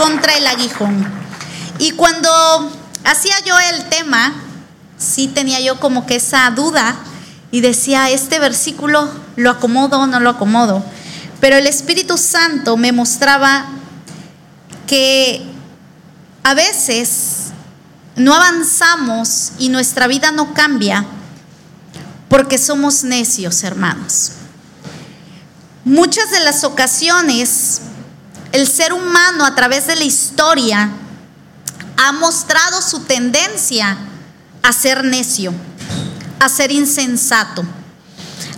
contra el aguijón. Y cuando hacía yo el tema, sí tenía yo como que esa duda y decía, este versículo lo acomodo o no lo acomodo. Pero el Espíritu Santo me mostraba que a veces no avanzamos y nuestra vida no cambia porque somos necios, hermanos. Muchas de las ocasiones el ser humano a través de la historia ha mostrado su tendencia a ser necio, a ser insensato.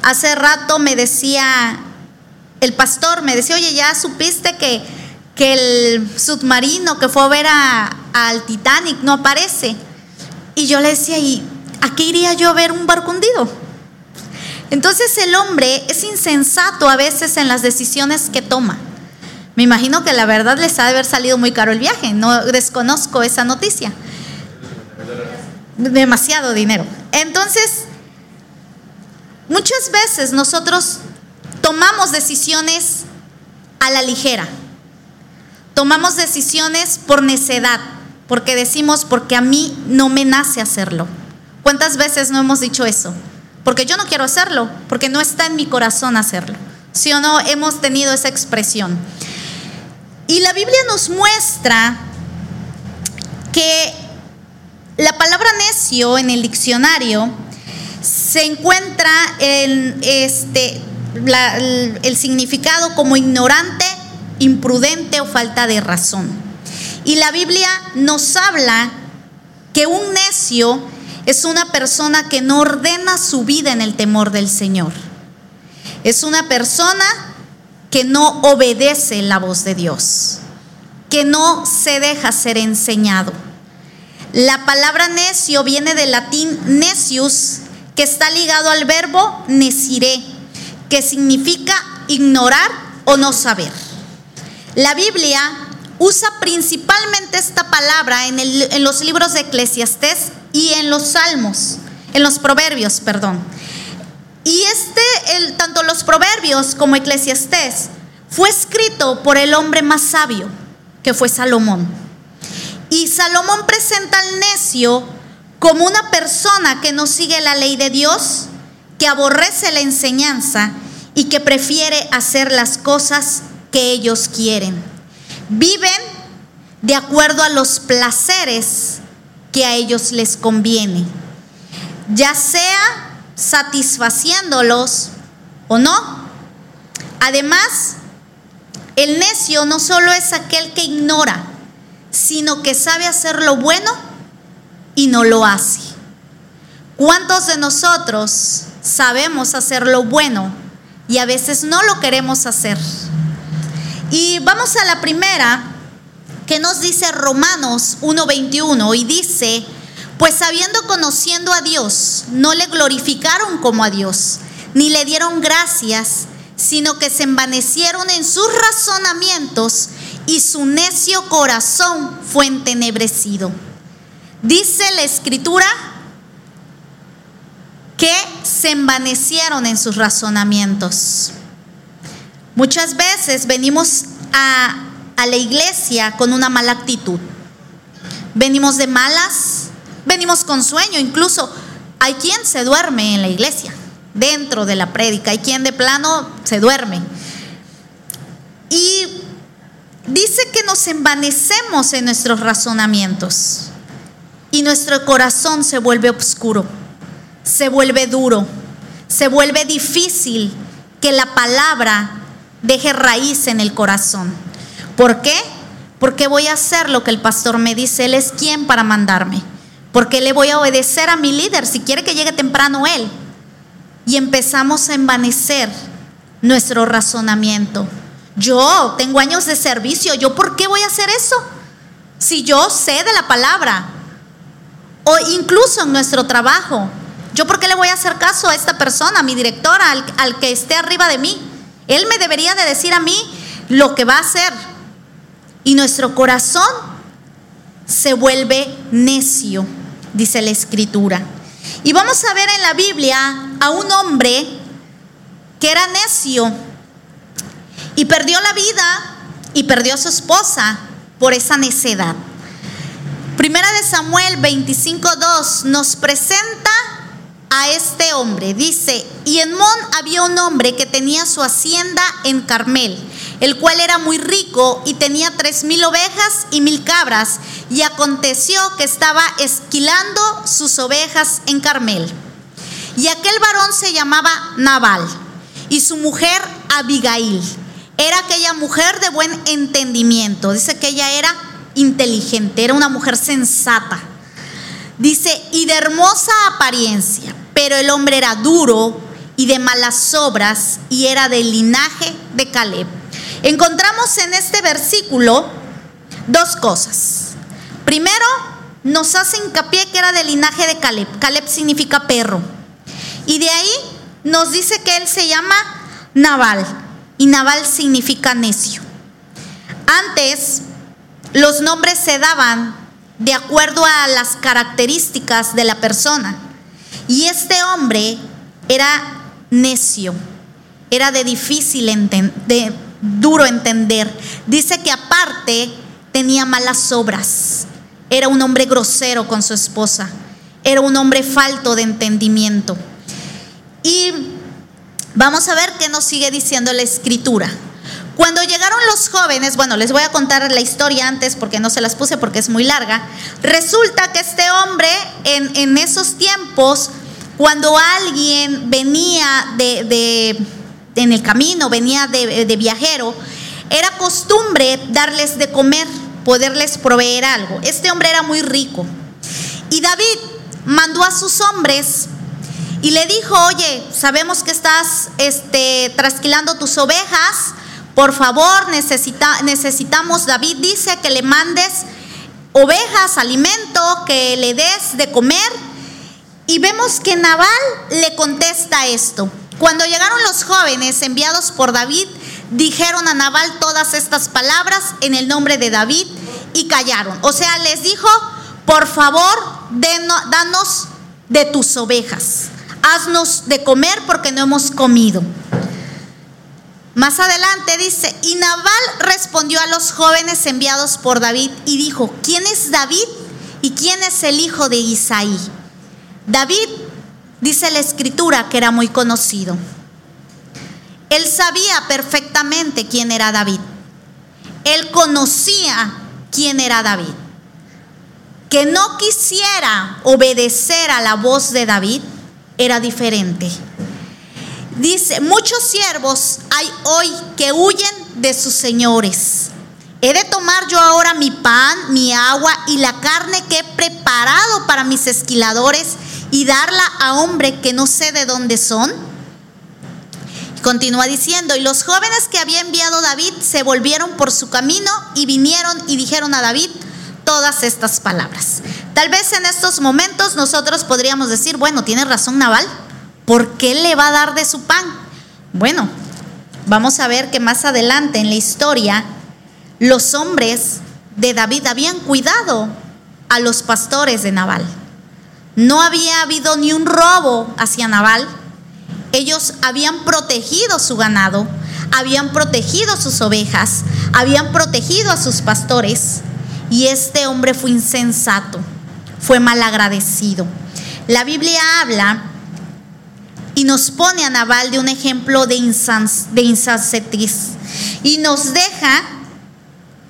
Hace rato me decía el pastor, me decía, oye, ya supiste que, que el submarino que fue a ver al Titanic no aparece. Y yo le decía, ¿y a qué iría yo a ver un barco hundido? Entonces el hombre es insensato a veces en las decisiones que toma. Me imagino que la verdad les ha de haber salido muy caro el viaje, no desconozco esa noticia. Demasiado dinero. Entonces, muchas veces nosotros tomamos decisiones a la ligera. Tomamos decisiones por necedad, porque decimos, porque a mí no me nace hacerlo. ¿Cuántas veces no hemos dicho eso? porque yo no quiero hacerlo, porque no está en mi corazón hacerlo. ¿Sí o no? Hemos tenido esa expresión. Y la Biblia nos muestra que la palabra necio en el diccionario se encuentra en este, el significado como ignorante, imprudente o falta de razón. Y la Biblia nos habla que un necio es una persona que no ordena su vida en el temor del Señor. Es una persona que no obedece la voz de Dios, que no se deja ser enseñado. La palabra necio viene del latín necius, que está ligado al verbo neciré, que significa ignorar o no saber. La Biblia usa principalmente esta palabra en, en los libros de Eclesiastés y en los salmos, en los proverbios, perdón. Y este, el, tanto los proverbios como Eclesiastés, fue escrito por el hombre más sabio, que fue Salomón. Y Salomón presenta al necio como una persona que no sigue la ley de Dios, que aborrece la enseñanza y que prefiere hacer las cosas que ellos quieren. Viven de acuerdo a los placeres que a ellos les conviene, ya sea satisfaciéndolos o no. Además, el necio no solo es aquel que ignora, sino que sabe hacer lo bueno y no lo hace. ¿Cuántos de nosotros sabemos hacer lo bueno y a veces no lo queremos hacer? Y vamos a la primera, que nos dice Romanos 1:21 y dice, pues habiendo conociendo a Dios, no le glorificaron como a Dios, ni le dieron gracias, sino que se envanecieron en sus razonamientos y su necio corazón fue entenebrecido. Dice la escritura que se envanecieron en sus razonamientos. Muchas veces venimos a a la iglesia con una mala actitud. Venimos de malas, venimos con sueño, incluso hay quien se duerme en la iglesia, dentro de la prédica, hay quien de plano se duerme. Y dice que nos envanecemos en nuestros razonamientos y nuestro corazón se vuelve oscuro, se vuelve duro, se vuelve difícil que la palabra deje raíz en el corazón. ¿Por qué? Porque voy a hacer lo que el pastor me dice. Él es quien para mandarme. Porque le voy a obedecer a mi líder si quiere que llegue temprano él. Y empezamos a envanecer nuestro razonamiento. Yo tengo años de servicio. ¿Yo por qué voy a hacer eso? Si yo sé de la palabra. O incluso en nuestro trabajo. ¿Yo por qué le voy a hacer caso a esta persona, a mi directora, al, al que esté arriba de mí? Él me debería de decir a mí lo que va a hacer y nuestro corazón se vuelve necio, dice la escritura. Y vamos a ver en la Biblia a un hombre que era necio y perdió la vida y perdió a su esposa por esa necedad. Primera de Samuel 25.2 nos presenta a este hombre. Dice, y en Mon había un hombre que tenía su hacienda en Carmel, el cual era muy rico y tenía tres mil ovejas y mil cabras, y aconteció que estaba esquilando sus ovejas en Carmel. Y aquel varón se llamaba Nabal, y su mujer Abigail. Era aquella mujer de buen entendimiento. Dice que ella era inteligente, era una mujer sensata. Dice, y de hermosa apariencia pero el hombre era duro y de malas obras y era del linaje de Caleb. Encontramos en este versículo dos cosas. Primero, nos hace hincapié que era del linaje de Caleb. Caleb significa perro. Y de ahí nos dice que él se llama Naval. Y Naval significa necio. Antes, los nombres se daban de acuerdo a las características de la persona. Y este hombre era necio, era de difícil de duro entender. Dice que aparte tenía malas obras. Era un hombre grosero con su esposa. Era un hombre falto de entendimiento. Y vamos a ver qué nos sigue diciendo la escritura. Cuando llegaron los jóvenes, bueno, les voy a contar la historia antes porque no se las puse porque es muy larga. Resulta que este hombre en, esos tiempos, cuando alguien venía de, en el camino, venía de, viajero, era costumbre darles de comer, poderles proveer algo. Este hombre era muy rico. Y David mandó a sus hombres y le dijo, oye, sabemos que estás este, trasquilando tus ovejas por favor, necesita, necesitamos, David dice que le mandes ovejas, alimento, que le des de comer. Y vemos que Nabal le contesta esto. Cuando llegaron los jóvenes enviados por David, dijeron a Nabal todas estas palabras en el nombre de David y callaron. O sea, les dijo, por favor, danos de tus ovejas. Haznos de comer porque no hemos comido. Más adelante dice, y Nabal respondió a los jóvenes enviados por David y dijo, ¿quién es David y quién es el hijo de Isaí? David, dice la escritura, que era muy conocido. Él sabía perfectamente quién era David. Él conocía quién era David. Que no quisiera obedecer a la voz de David era diferente. Dice, muchos siervos hay hoy que huyen de sus señores. ¿He de tomar yo ahora mi pan, mi agua y la carne que he preparado para mis esquiladores y darla a hombre que no sé de dónde son? Continúa diciendo, y los jóvenes que había enviado David se volvieron por su camino y vinieron y dijeron a David todas estas palabras. Tal vez en estos momentos nosotros podríamos decir, bueno, tiene razón Naval, ¿por qué le va a dar de su pan? Bueno, vamos a ver que más adelante en la historia los hombres de David habían cuidado a los pastores de Nabal. No había habido ni un robo hacia Nabal. Ellos habían protegido su ganado, habían protegido sus ovejas, habían protegido a sus pastores. Y este hombre fue insensato, fue malagradecido. La Biblia habla y nos pone a Naval de un ejemplo de, insans, de y nos deja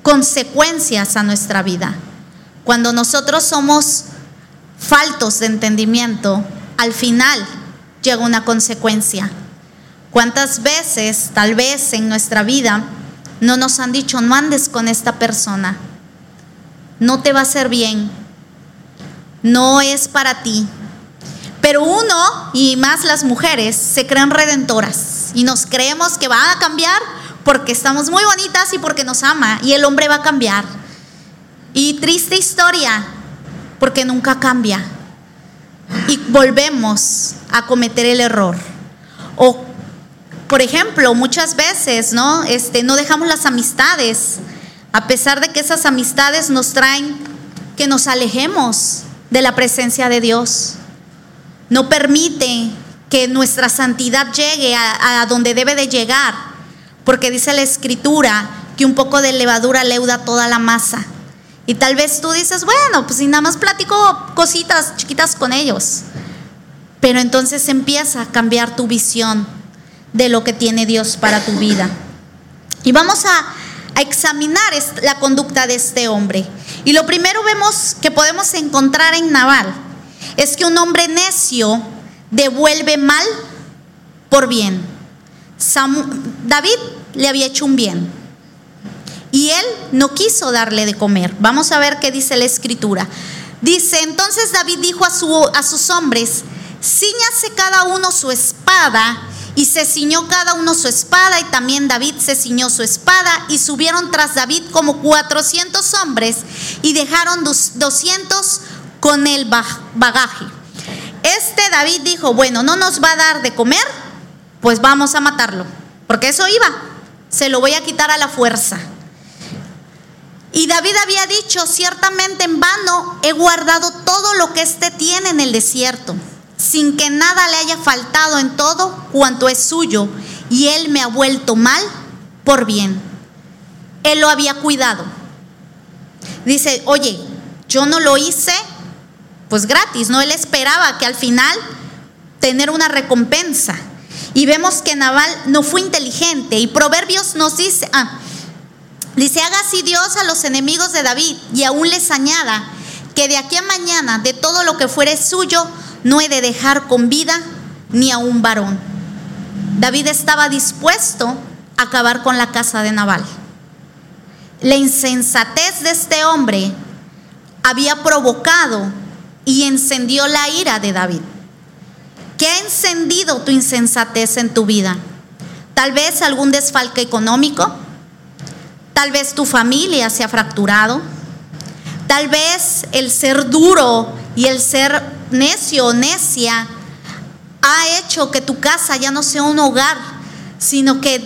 consecuencias a nuestra vida. Cuando nosotros somos faltos de entendimiento, al final llega una consecuencia. ¿Cuántas veces, tal vez en nuestra vida, no nos han dicho, no andes con esta persona, no te va a hacer bien, no es para ti, pero uno, y más las mujeres, se creen redentoras y nos creemos que va a cambiar porque estamos muy bonitas y porque nos ama y el hombre va a cambiar. Y triste historia, porque nunca cambia. Y volvemos a cometer el error. O, por ejemplo, muchas veces, ¿no? Este, no dejamos las amistades, a pesar de que esas amistades nos traen que nos alejemos de la presencia de Dios no permite que nuestra santidad llegue a, donde debe de llegar, porque dice la escritura que un poco de levadura leuda toda la masa. Y tal vez tú dices, bueno, pues si nada más platico cositas chiquitas con ellos. Pero entonces empieza a cambiar tu visión de lo que tiene Dios para tu vida. Y vamos a, examinar la conducta de este hombre. Y lo primero vemos que podemos encontrar en Naval es que un hombre necio devuelve mal por bien. David le había hecho un bien y él no quiso darle de comer. Vamos a ver qué dice la escritura. Dice, entonces David dijo a, su, a sus hombres, ciñase cada uno su espada y se ciñó cada uno su espada y también David se ciñó su espada y subieron tras David como 400 hombres y dejaron 200 con el bagaje. Este David dijo, bueno, no nos va a dar de comer, pues vamos a matarlo, porque eso iba, se lo voy a quitar a la fuerza. Y David había dicho, ciertamente en vano he guardado todo lo que éste tiene en el desierto sin que nada le haya faltado en todo cuanto es suyo, y él me ha vuelto mal por bien. Él lo había cuidado. Dice, oye, yo no lo hice pues gratis, no él esperaba que al final tener una recompensa. Y vemos que Naval no fue inteligente y Proverbios nos dice, ah, dice, haga así Dios a los enemigos de David y aún les añada que de aquí a mañana de todo lo que fuere suyo no he de dejar con vida ni a un varón. David estaba dispuesto a acabar con la casa de Nabal. La insensatez de este hombre había provocado y encendió la ira de David. ¿Qué ha encendido tu insensatez en tu vida? Tal vez algún desfalque económico, tal vez tu familia se ha fracturado, tal vez el ser duro y el ser necio o necia ha hecho que tu casa ya no sea un hogar, sino que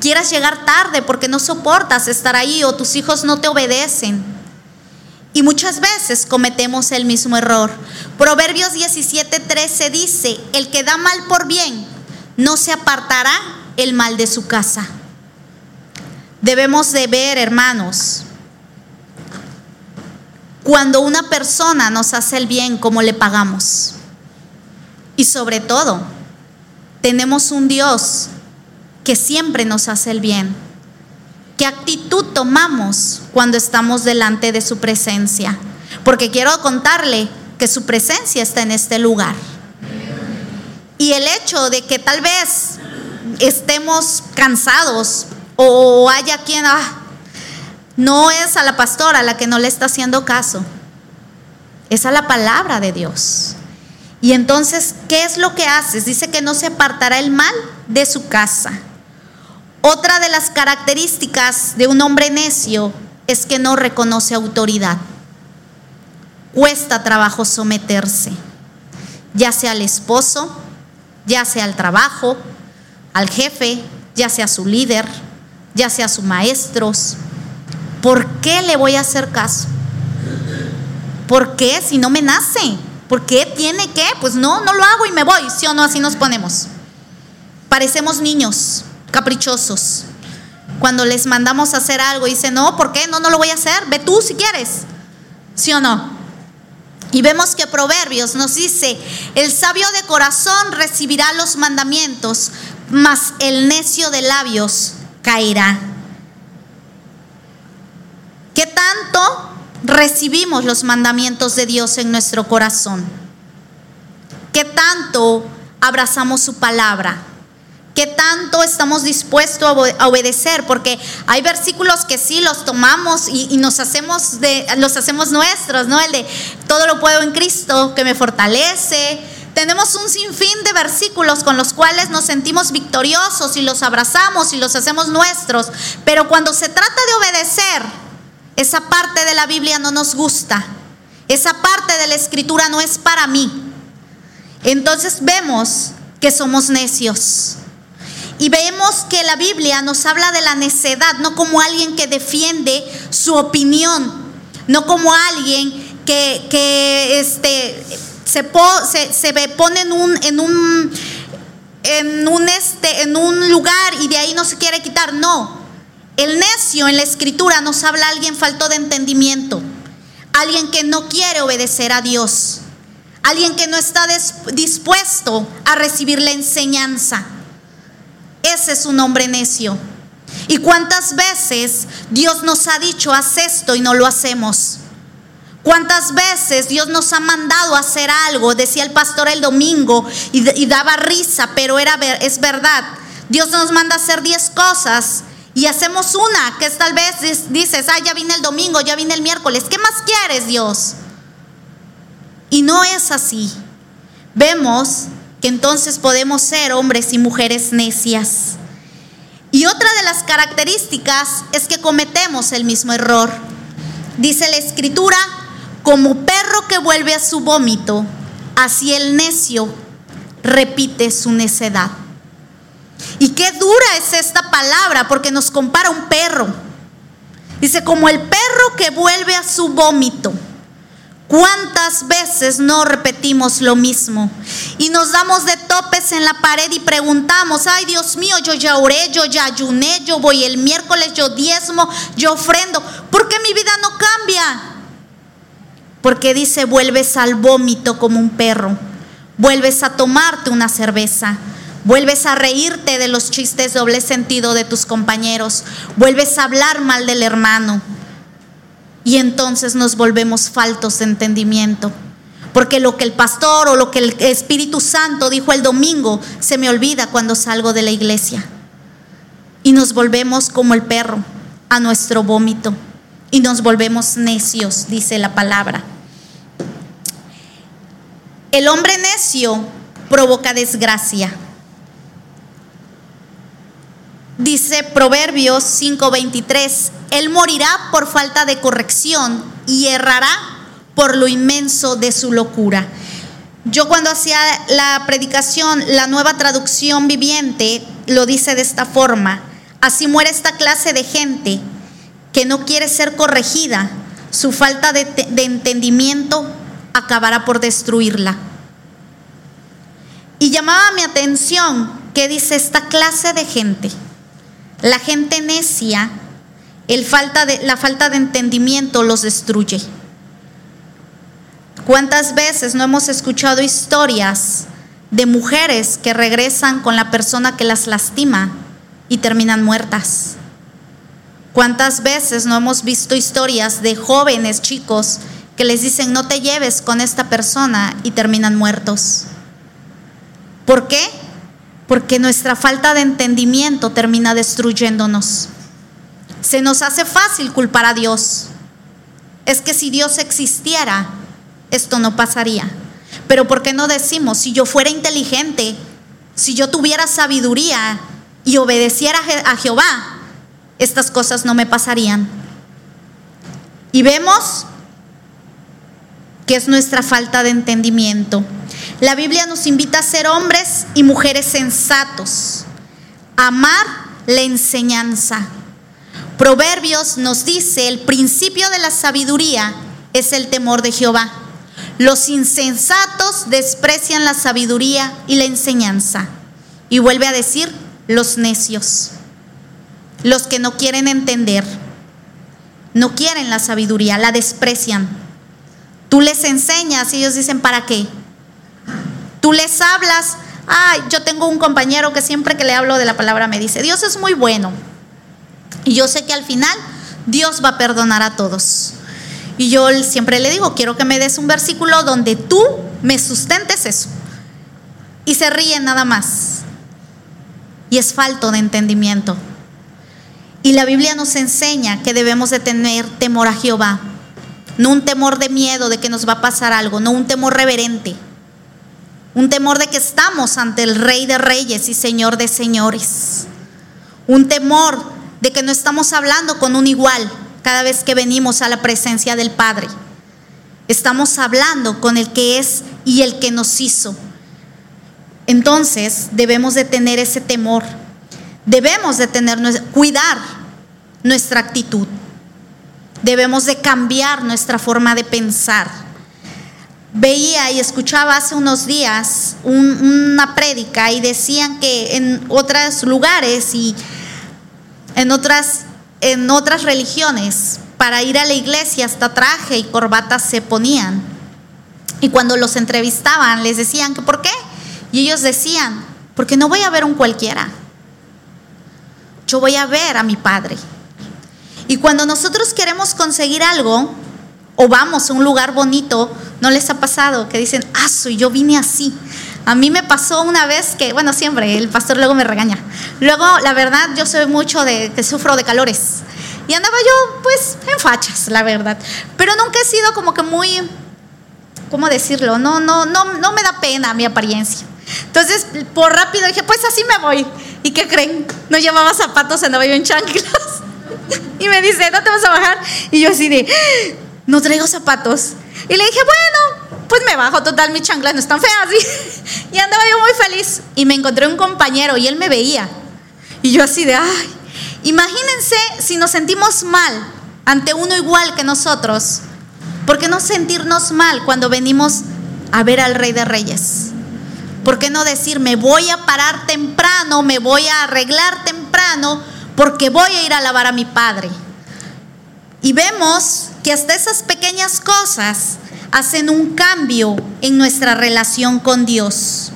quieras llegar tarde porque no soportas estar ahí o tus hijos no te obedecen. Y muchas veces cometemos el mismo error. Proverbios 17:13 dice, el que da mal por bien, no se apartará el mal de su casa. Debemos de ver, hermanos, cuando una persona nos hace el bien, ¿cómo le pagamos? Y sobre todo, tenemos un Dios que siempre nos hace el bien. ¿Qué actitud tomamos cuando estamos delante de su presencia? Porque quiero contarle que su presencia está en este lugar. Y el hecho de que tal vez estemos cansados o haya quien, ah, no es a la pastora la que no le está haciendo caso, es a la palabra de Dios. Y entonces, ¿qué es lo que haces? Dice que no se apartará el mal de su casa. Otra de las características de un hombre necio es que no reconoce autoridad. Cuesta trabajo someterse, ya sea al esposo, ya sea al trabajo, al jefe, ya sea su líder, ya sea sus maestros, ¿Por qué le voy a hacer caso? ¿Por qué si no me nace? ¿Por qué tiene que? Pues no, no lo hago y me voy, ¿sí o no? Así nos ponemos. Parecemos niños caprichosos. Cuando les mandamos a hacer algo, dicen, no, ¿por qué? No, no lo voy a hacer. Ve tú si quieres. ¿Sí o no? Y vemos que Proverbios nos dice, el sabio de corazón recibirá los mandamientos, mas el necio de labios caerá. ¿Qué tanto recibimos los mandamientos de Dios en nuestro corazón? ¿Qué tanto abrazamos su palabra? ¿Qué tanto estamos dispuestos a obedecer? Porque hay versículos que sí los tomamos y, nos hacemos de, los hacemos nuestros, ¿no? El de todo lo puedo en Cristo que me fortalece. Tenemos un sinfín de versículos con los cuales nos sentimos victoriosos y los abrazamos y los hacemos nuestros. Pero cuando se trata de obedecer, esa parte de la Biblia no nos gusta. Esa parte de la escritura no es para mí. Entonces vemos que somos necios. Y vemos que la Biblia nos habla de la necedad, no como alguien que defiende su opinión, no como alguien que, este, se, pone en un, en un, en un, este, en un lugar y de ahí no se quiere quitar. No, El necio en la escritura nos habla alguien falto de entendimiento, alguien que no quiere obedecer a Dios, alguien que no está dispuesto a recibir la enseñanza. Ese es un hombre necio. ¿Y cuántas veces Dios nos ha dicho, haz esto y no lo hacemos? ¿Cuántas veces Dios nos ha mandado a hacer algo? Decía el pastor el domingo y, daba risa, pero era, es verdad. Dios nos manda a hacer diez cosas y hacemos una, que es tal vez dices, ah, ya vine el domingo, ya vine el miércoles, ¿qué más quieres Dios? Y no es así. Vemos que entonces podemos ser hombres y mujeres necias. Y otra de las características es que cometemos el mismo error. Dice la escritura, como perro que vuelve a su vómito, así el necio repite su necedad. Y qué dura es esta palabra porque nos compara un perro. Dice, como el perro que vuelve a su vómito. ¿Cuántas veces no repetimos lo mismo? Y nos damos de topes en la pared y preguntamos, ay Dios mío, yo ya oré, yo ya ayuné, yo voy el miércoles, yo diezmo, yo ofrendo. ¿Por qué mi vida no cambia? Porque dice, vuelves al vómito como un perro, vuelves a tomarte una cerveza, vuelves a reírte de los chistes doble sentido de tus compañeros, vuelves a hablar mal del hermano. Y entonces nos volvemos faltos de entendimiento. Porque lo que el pastor o lo que el Espíritu Santo dijo el domingo se me olvida cuando salgo de la iglesia. Y nos volvemos como el perro a nuestro vómito. Y nos volvemos necios, dice la palabra. El hombre necio provoca desgracia. Dice Proverbios 5:23, Él morirá por falta de corrección y errará por lo inmenso de su locura. Yo cuando hacía la predicación, la nueva traducción viviente lo dice de esta forma, así muere esta clase de gente que no quiere ser corregida, su falta de, de entendimiento acabará por destruirla. Y llamaba mi atención que dice esta clase de gente, la gente necia, la falta de entendimiento los destruye. ¿Cuántas veces no hemos escuchado historias de mujeres que regresan con la persona que las lastima y terminan muertas? ¿Cuántas veces no hemos visto historias de jóvenes chicos que les dicen no te lleves con esta persona y terminan muertos? ¿Por qué? Porque nuestra falta de entendimiento termina destruyéndonos. Se nos hace fácil culpar a Dios. Es que si Dios existiera, esto no pasaría. Pero ¿por qué no decimos, si yo fuera inteligente, si yo tuviera sabiduría y obedeciera a Jehová, estas cosas no me pasarían? Y vemos que es nuestra falta de entendimiento. La Biblia nos invita a ser hombres y mujeres sensatos, amar la enseñanza. Proverbios nos dice, el principio de la sabiduría es el temor de Jehová. Los insensatos desprecian la sabiduría y la enseñanza. Y vuelve a decir, los necios, los que no quieren entender, no quieren la sabiduría, la desprecian. Tú les enseñas y ellos dicen, ¿para qué? Tú les hablas, ay, yo tengo un compañero que siempre que le hablo de la palabra me dice, Dios es muy bueno. Y yo sé que al final Dios va a perdonar a todos. Y yo siempre le digo, quiero que me des un versículo donde tú me sustentes eso. Y se ríen nada más. Y es falto de entendimiento. Y la Biblia nos enseña que debemos de tener temor a Jehová. No un temor de miedo de que nos va a pasar algo, no un temor reverente un temor de que estamos ante el Rey de Reyes y Señor de Señores, un temor de que no estamos hablando con un igual cada vez que venimos a la presencia del Padre. Estamos hablando con el que es y el que nos hizo. Entonces debemos de tener ese temor. Debemos de tener cuidar nuestra actitud. Debemos de cambiar nuestra forma de pensar veía y escuchaba hace unos días una prédica y decían que en otros lugares y en otras en otras religiones, para ir a la iglesia hasta traje y corbata se ponían. Y cuando los entrevistaban les decían que por qué. Y ellos decían, porque no voy a ver un cualquiera. Yo voy a ver a mi Padre. Y cuando nosotros queremos conseguir algo o vamos a un lugar bonito, ¿no les ha pasado que dicen, ah, soy yo vine así? A mí me pasó una vez que, bueno, siempre, el pastor luego me regaña. Luego, la verdad, yo soy mucho de que sufro de calores. Y andaba yo, pues, en fachas, la verdad. Pero nunca he sido como que muy, ¿cómo decirlo? No, no, no, no me da pena mi apariencia. Entonces, por rápido dije, pues así me voy. ¿Y qué creen? No llevaba zapatos, andaba yo en chanclas. Y me dice, ¿no te vas a bajar? Y yo así de, no traigo zapatos. Y le dije, bueno, pues me bajo, total, mis chanclas no están feas. Y, andaba yo muy feliz. Y me encontré un compañero y él me veía. Y yo así de, ay, imagínense si nos sentimos mal ante uno igual que nosotros. ¿Por qué no sentirnos mal cuando venimos a ver al Rey de Reyes? ¿Por qué no decir, me voy a parar temprano, me voy a arreglar temprano, porque voy a ir a alabar a mi Padre? Y vemos que hasta esas pequeñas cosas hacen un cambio en nuestra relación con Dios.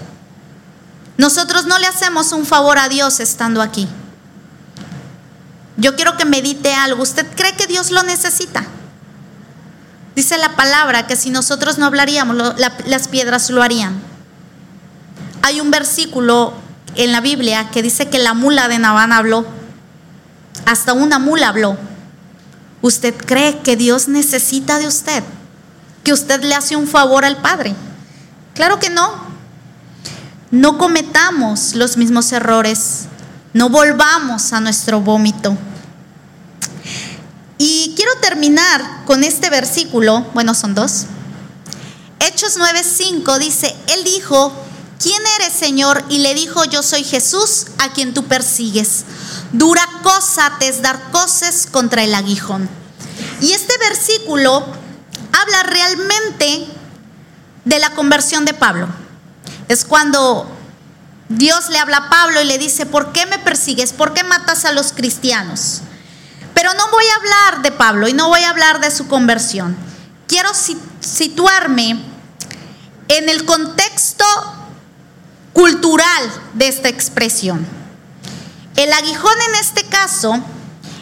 Nosotros no le hacemos un favor a Dios estando aquí. Yo quiero que medite algo. ¿Usted cree que Dios lo necesita? Dice la palabra que si nosotros no hablaríamos, las piedras lo harían. Hay un versículo en la Biblia que dice que la mula de Naván habló. Hasta una mula habló. ¿Usted cree que Dios necesita de usted? ¿Que usted le hace un favor al Padre? Claro que no. No cometamos los mismos errores. No volvamos a nuestro vómito. Y quiero terminar con este versículo, bueno, son dos. Hechos 9:5 dice, Él dijo, ¿quién eres Señor? Y le dijo, yo soy Jesús a quien tú persigues. Dura cosa te es dar cosas contra el aguijón. Y este versículo habla realmente de la conversión de Pablo. Es cuando Dios le habla a Pablo y le dice, ¿por qué me persigues? ¿Por qué matas a los cristianos? Pero no voy a hablar de Pablo y no voy a hablar de su conversión. Quiero situarme en el contexto cultural de esta expresión. El aguijón en este caso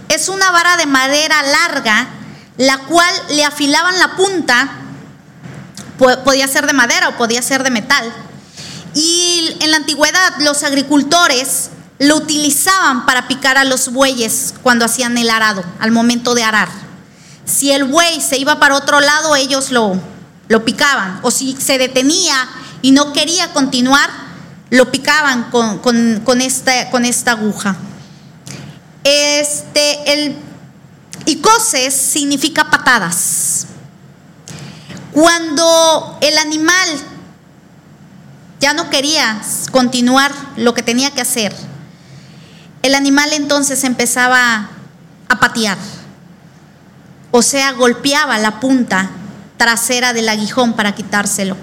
es una vara de madera larga, la cual le afilaban la punta, podía ser de madera o podía ser de metal. Y en la antigüedad los agricultores lo utilizaban para picar a los bueyes cuando hacían el arado, al momento de arar. Si el buey se iba para otro lado, ellos lo, lo picaban. O si se detenía y no quería continuar, lo picaban con, esta, con esta aguja. Este, el, y coces significa patadas. Cuando el animal ya no quería continuar lo que tenía que hacer, el animal entonces empezaba a patear, o sea, golpeaba la punta trasera del aguijón para quitárselo,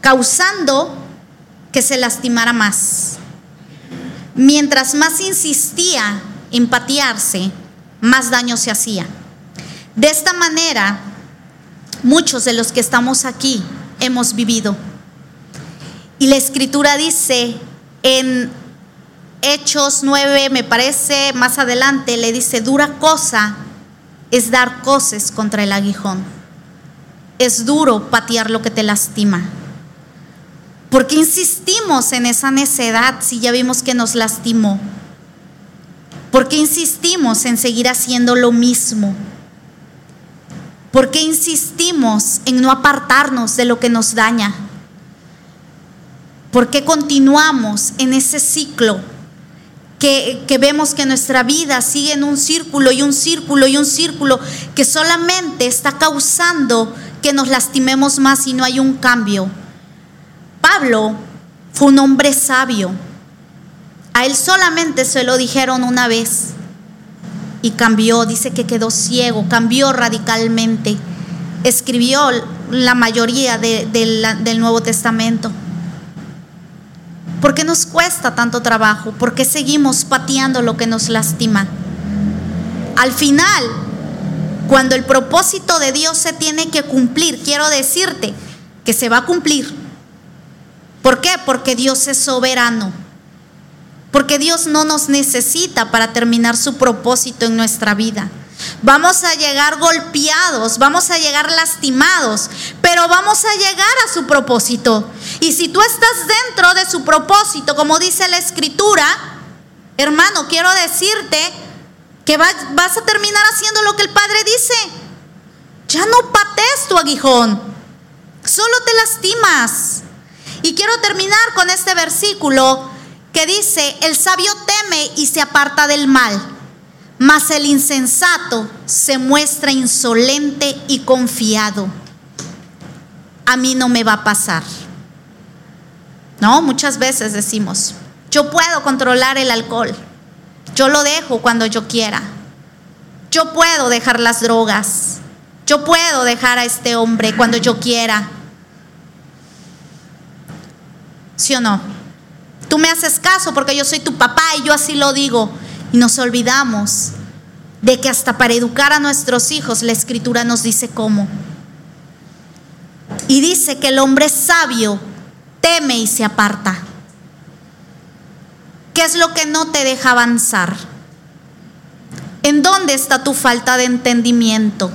causando que se lastimara más. Mientras más insistía en patearse, más daño se hacía. De esta manera, muchos de los que estamos aquí hemos vivido. Y la escritura dice en Hechos 9, me parece, más adelante, le dice, dura cosa es dar cosas contra el aguijón. Es duro patear lo que te lastima. ¿Por qué insistimos en esa necedad si ya vimos que nos lastimó? ¿Por qué insistimos en seguir haciendo lo mismo? ¿Por qué insistimos en no apartarnos de lo que nos daña? ¿Por qué continuamos en ese ciclo que, que, vemos que nuestra vida sigue en un círculo y un círculo y un círculo que solamente está causando que nos lastimemos más y no hay un cambio? Pablo fue un hombre sabio. A él solamente se lo dijeron una vez y cambió, dice que quedó ciego, cambió radicalmente. Escribió la mayoría del Nuevo Testamento. ¿Por qué nos cuesta tanto trabajo? ¿Por qué seguimos pateando lo que nos lastima? al final, cuando el propósito de Dios se tiene que cumplir, quiero decirte que se va a cumplir. ¿Por qué? Porque Dios es soberano. Porque Dios no nos necesita para terminar su propósito en nuestra vida. Vamos a llegar golpeados, vamos a llegar lastimados, pero vamos a llegar a su propósito. Y si tú estás dentro de su propósito, como dice la escritura, hermano, quiero decirte que vas a terminar haciendo lo que el Padre dice. Ya no pates tu aguijón, solo te lastimas. Y quiero terminar con este versículo que dice, el sabio teme y se aparta del mal, mas el insensato se muestra insolente y confiado. A mí no me va a pasar. No, muchas veces decimos, yo puedo controlar el alcohol, yo lo dejo cuando yo quiera, yo puedo dejar las drogas, yo puedo dejar a este hombre cuando yo quiera. ¿Sí o no? Tú me haces caso porque yo soy tu papá y yo así lo digo. Y nos olvidamos de que hasta para educar a nuestros hijos la escritura nos dice cómo. Y dice que el hombre sabio teme y se aparta. ¿Qué es lo que no te deja avanzar? ¿En dónde está tu falta de entendimiento?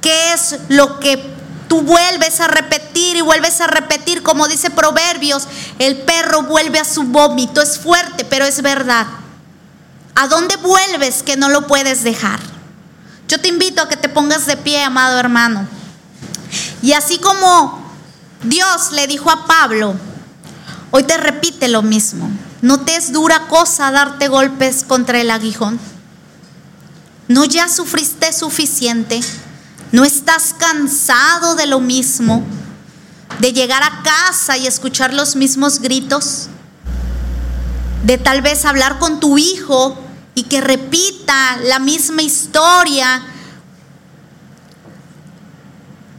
¿Qué es lo que tú vuelves a repetir y vuelves a repetir, como dice Proverbios, el perro vuelve a su vómito, es fuerte, pero es verdad. ¿A dónde vuelves que no lo puedes dejar? Yo te invito a que te pongas de pie, amado hermano. Y así como Dios le dijo a Pablo, hoy te repite lo mismo. No te es dura cosa darte golpes contra el aguijón. No ya sufriste suficiente. ¿No estás cansado de lo mismo? ¿De llegar a casa y escuchar los mismos gritos? ¿De tal vez hablar con tu hijo y que repita la misma historia?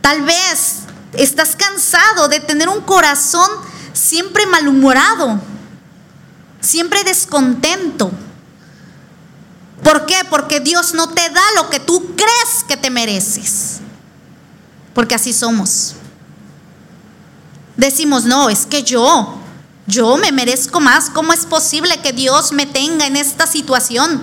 Tal vez estás cansado de tener un corazón siempre malhumorado, siempre descontento. ¿Por qué? Porque Dios no te da lo que tú crees que te mereces. Porque así somos. Decimos, no, es que yo, yo me merezco más. ¿Cómo es posible que Dios me tenga en esta situación?